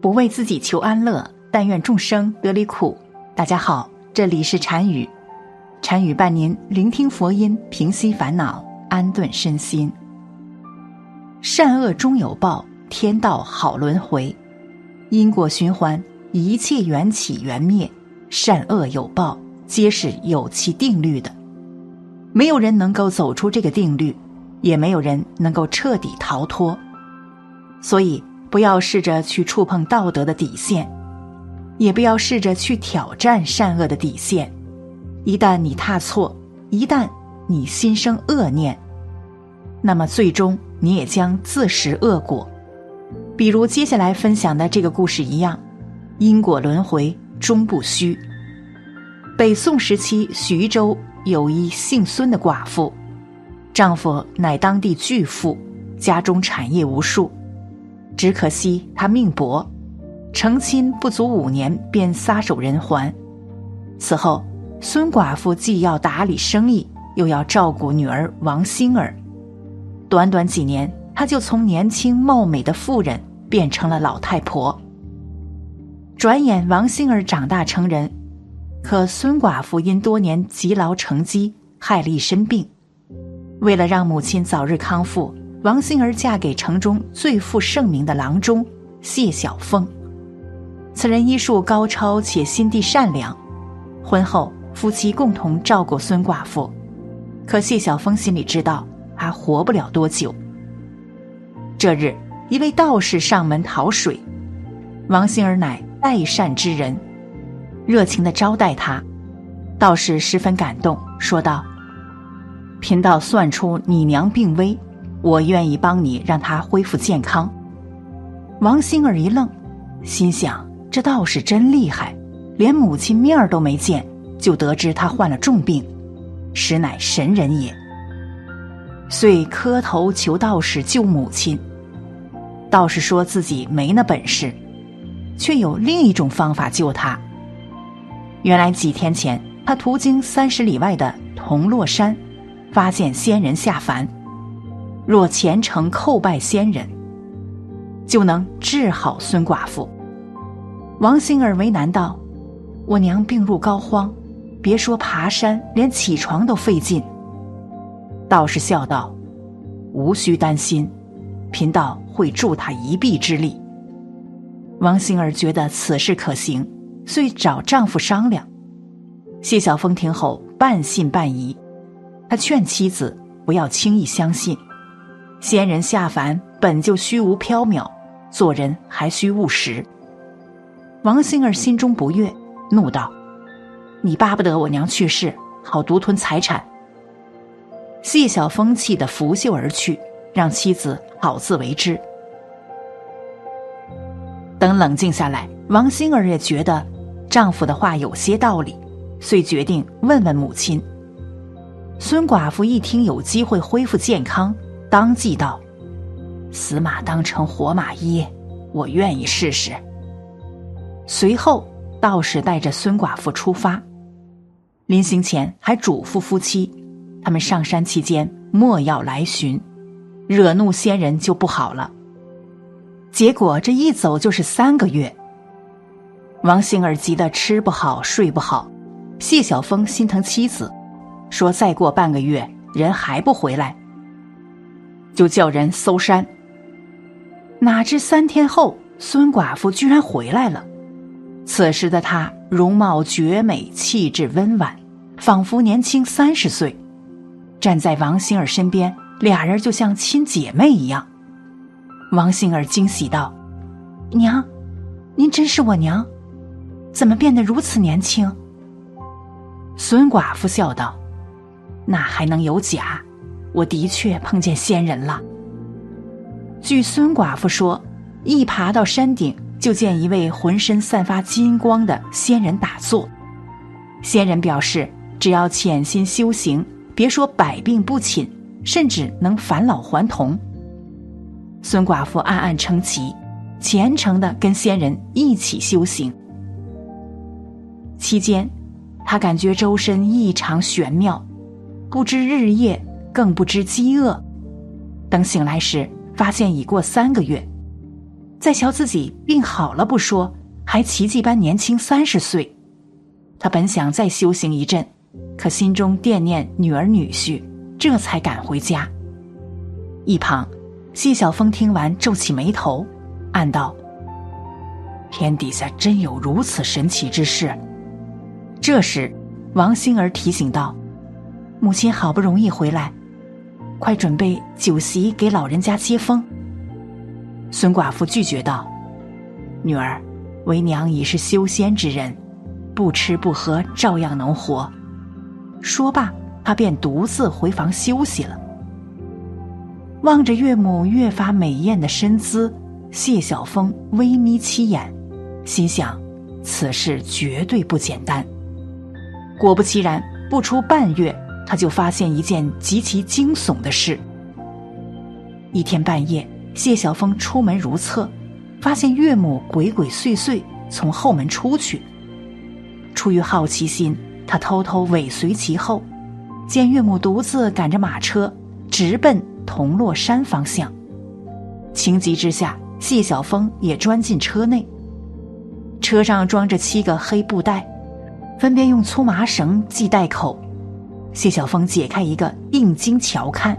不为自己求安乐，但愿众生得离苦。大家好，这里是禅语，禅语伴您聆听佛音，平息烦恼，安顿身心。善恶终有报，天道好轮回，因果循环，一切缘起缘灭，善恶有报，皆是有其定律的。没有人能够走出这个定律，也没有人能够彻底逃脱。所以。不要试着去触碰道德的底线，也不要试着去挑战善恶的底线。一旦你踏错，一旦你心生恶念，那么最终你也将自食恶果。比如接下来分享的这个故事一样，因果轮回终不虚。北宋时期，徐州有一姓孙的寡妇，丈夫乃当地巨富，家中产业无数。只可惜他命薄，成亲不足五年便撒手人寰。此后，孙寡妇既要打理生意，又要照顾女儿王星儿。短短几年，她就从年轻貌美的妇人变成了老太婆。转眼，王星儿长大成人，可孙寡妇因多年积劳成疾，害了一身病。为了让母亲早日康复。王星儿嫁给城中最负盛名的郎中谢晓峰，此人医术高超且心地善良。婚后，夫妻共同照顾孙寡妇，可谢晓峰心里知道他活不了多久。这日，一位道士上门讨水，王星儿乃代善之人，热情的招待他。道士十分感动，说道：“贫道算出你娘病危。”我愿意帮你让他恢复健康。王星儿一愣，心想：这道士真厉害，连母亲面儿都没见，就得知他患了重病，实乃神人也。遂磕头求道士救母亲。道士说自己没那本事，却有另一种方法救他。原来几天前，他途经三十里外的铜锣山，发现仙人下凡。若虔诚叩拜仙人，就能治好孙寡妇。王星儿为难道：“我娘病入膏肓，别说爬山，连起床都费劲。”道士笑道：“无需担心，贫道会助她一臂之力。”王星儿觉得此事可行，遂找丈夫商量。谢晓峰听后半信半疑，他劝妻子不要轻易相信。仙人下凡本就虚无缥缈，做人还需务实。王星儿心中不悦，怒道：“你巴不得我娘去世，好独吞财产。”谢晓峰气得拂袖而去，让妻子好自为之。等冷静下来，王星儿也觉得丈夫的话有些道理，遂决定问问母亲。孙寡妇一听有机会恢复健康。当即道：“死马当成活马医，我愿意试试。”随后，道士带着孙寡妇出发，临行前还嘱咐夫妻：他们上山期间莫要来寻，惹怒仙人就不好了。结果这一走就是三个月，王星儿急得吃不好睡不好。谢晓峰心疼妻子，说：“再过半个月，人还不回来。”就叫人搜山。哪知三天后，孙寡妇居然回来了。此时的她容貌绝美，气质温婉，仿佛年轻三十岁。站在王星儿身边，俩人就像亲姐妹一样。王星儿惊喜道：“娘，您真是我娘？怎么变得如此年轻？”孙寡妇笑道：“那还能有假？”我的确碰见仙人了。据孙寡妇说，一爬到山顶，就见一位浑身散发金光的仙人打坐。仙人表示，只要潜心修行，别说百病不侵，甚至能返老还童。孙寡妇暗暗称奇，虔诚的跟仙人一起修行。期间，他感觉周身异常玄妙，不知日夜。更不知饥饿。等醒来时，发现已过三个月。再瞧自己病好了不说，还奇迹般年轻三十岁。他本想再修行一阵，可心中惦念女儿女婿，这才赶回家。一旁，谢晓峰听完皱起眉头，暗道：“天底下真有如此神奇之事。”这时，王星儿提醒道：“母亲好不容易回来，快准备酒席给老人家接风。”孙寡妇拒绝道：“女儿，为娘已是修仙之人。”不吃不喝照样能活。说罢，他便独自回房休息了。望着岳母越发美艳的身姿，谢晓峰微眯起眼，心想：此事绝对不简单。果不其然，不出半月，他就发现一件极其惊悚的事。一天半夜，谢晓峰出门如厕，发现岳母鬼鬼祟祟从后门出去。出于好奇心，他偷偷尾随其后，见岳母独自赶着马车，直奔铜锣山方向。情急之下，谢晓峰也钻进车内。车上装着七个黑布袋，分别用粗麻绳系袋口。谢晓峰解开一个，定睛瞧看，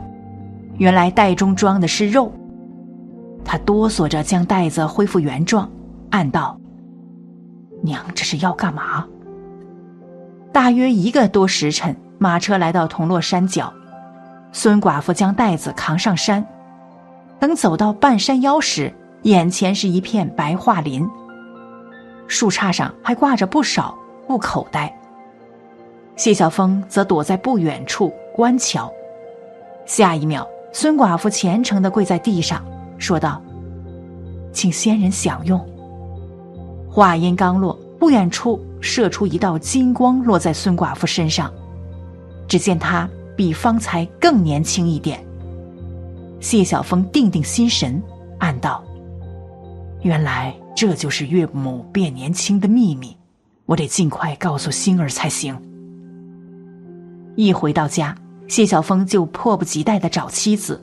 原来袋中装的是肉。他哆嗦着将袋子恢复原状，暗道：“娘这是要干嘛？”大约一个多时辰，马车来到铜锣山脚，孙寡妇将袋子扛上山。等走到半山腰时，眼前是一片白桦林，树杈上还挂着不少布口袋。谢晓峰则躲在不远处观瞧。下一秒，孙寡妇虔诚的跪在地上，说道：“请仙人享用。”话音刚落。不远处射出一道金光，落在孙寡妇身上。只见她比方才更年轻一点。谢晓峰定定心神，暗道：“原来这就是岳母变年轻的秘密，我得尽快告诉星儿才行。”一回到家，谢晓峰就迫不及待的找妻子，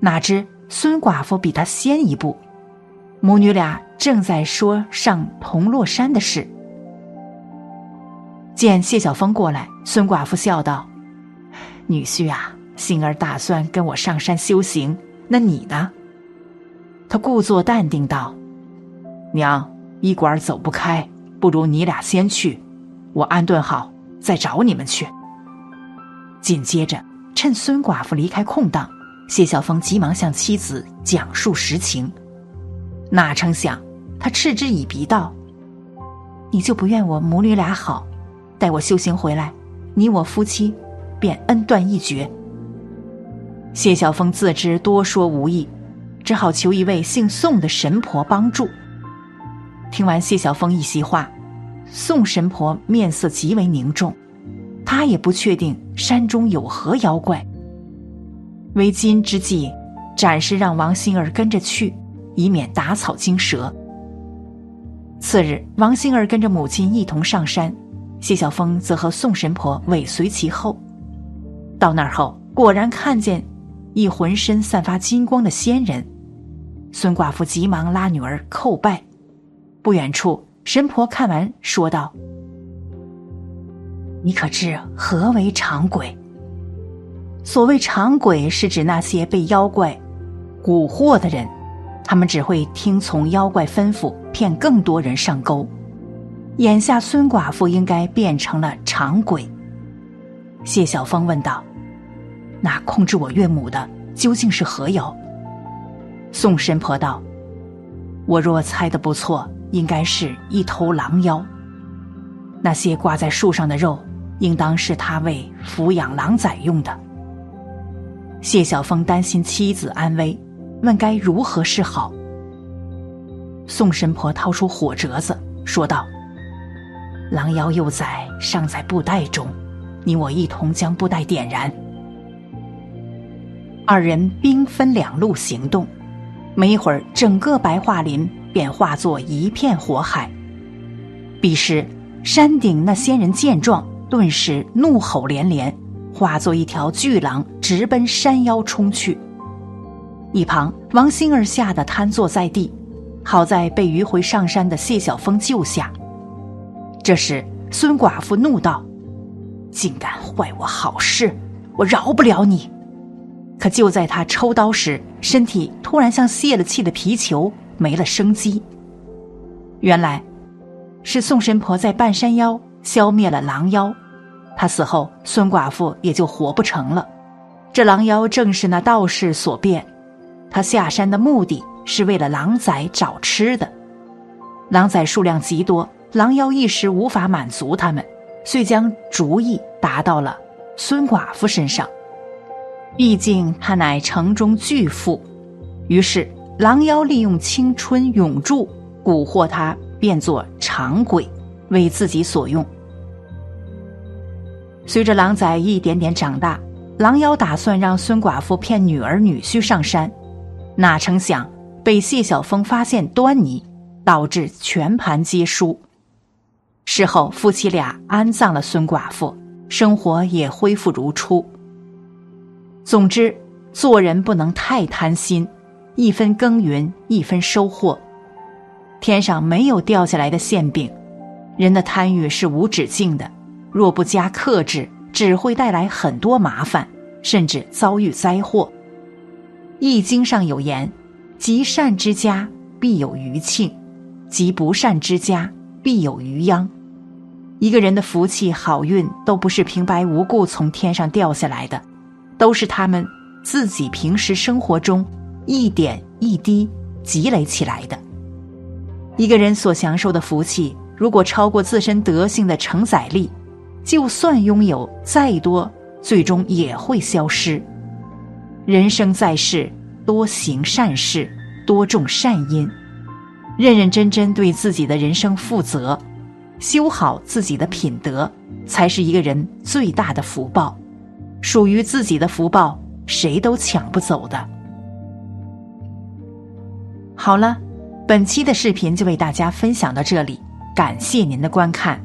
哪知孙寡妇比他先一步。母女俩正在说上铜锣山的事，见谢晓峰过来，孙寡妇笑道：“女婿啊，星儿打算跟我上山修行，那你呢？”他故作淡定道：“娘，医馆走不开，不如你俩先去，我安顿好再找你们去。”紧接着，趁孙寡妇离开空档，谢晓峰急忙向妻子讲述实情。哪成想，他嗤之以鼻道：“你就不怨我母女俩好？待我修行回来，你我夫妻便恩断义绝。”谢晓峰自知多说无益，只好求一位姓宋的神婆帮助。听完谢晓峰一席话，宋神婆面色极为凝重，他也不确定山中有何妖怪。为今之计，暂时让王心儿跟着去。以免打草惊蛇。次日，王星儿跟着母亲一同上山，谢晓峰则和宋神婆尾随其后。到那儿后，果然看见一浑身散发金光的仙人。孙寡妇急忙拉女儿叩拜。不远处，神婆看完说道：“你可知何为长鬼？所谓长鬼，是指那些被妖怪蛊惑的人。”他们只会听从妖怪吩咐，骗更多人上钩。眼下孙寡妇应该变成了长鬼。谢晓峰问道：“那控制我岳母的究竟是何妖？”宋神婆道：“我若猜的不错，应该是一头狼妖。那些挂在树上的肉，应当是他为抚养狼崽用的。”谢晓峰担心妻子安危。问该如何是好？宋神婆掏出火折子，说道：“狼妖幼崽尚在布袋中，你我一同将布袋点燃。”二人兵分两路行动，没一会儿，整个白桦林便化作一片火海。彼时，山顶那仙人见状，顿时怒吼连连，化作一条巨狼，直奔山腰冲去。一旁，王星儿吓得瘫坐在地，好在被迂回上山的谢晓峰救下。这时，孙寡妇怒道：“竟敢坏我好事，我饶不了你！”可就在他抽刀时，身体突然像泄了气的皮球，没了生机。原来，是宋神婆在半山腰消灭了狼妖，他死后，孙寡妇也就活不成了。这狼妖正是那道士所变，他下山的目的是为了狼崽找吃的。狼崽数量极多，狼妖一时无法满足他们，遂将主意打到了孙寡妇身上。毕竟他乃城中巨富，于是狼妖利用青春永驻，蛊惑他变作长鬼，为自己所用。随着狼崽一点点长大，狼妖打算让孙寡妇骗女儿女婿上山，哪成想被谢晓峰发现端倪，导致全盘皆输。事后夫妻俩安葬了孙寡妇，生活也恢复如初。总之，做人不能太贪心，一分耕耘一分收获。天上没有掉下来的馅饼，人的贪欲是无止境的，若不加克制，只会带来很多麻烦，甚至遭遇灾祸。《易经》上有言：“积善之家必有余庆，积不善之家必有余殃。”一个人的福气好运都不是平白无故从天上掉下来的。都是他们自己平时生活中一点一滴积累起来的。一个人所享受的福气，如果超过自身德性的承载力，就算拥有再多，最终也会消失。人生在世，多行善事，多种善因，认认真真对自己的人生负责，修好自己的品德，才是一个人最大的福报。属于自己的福报，谁都抢不走的。好了，本期的视频就为大家分享到这里，感谢您的观看。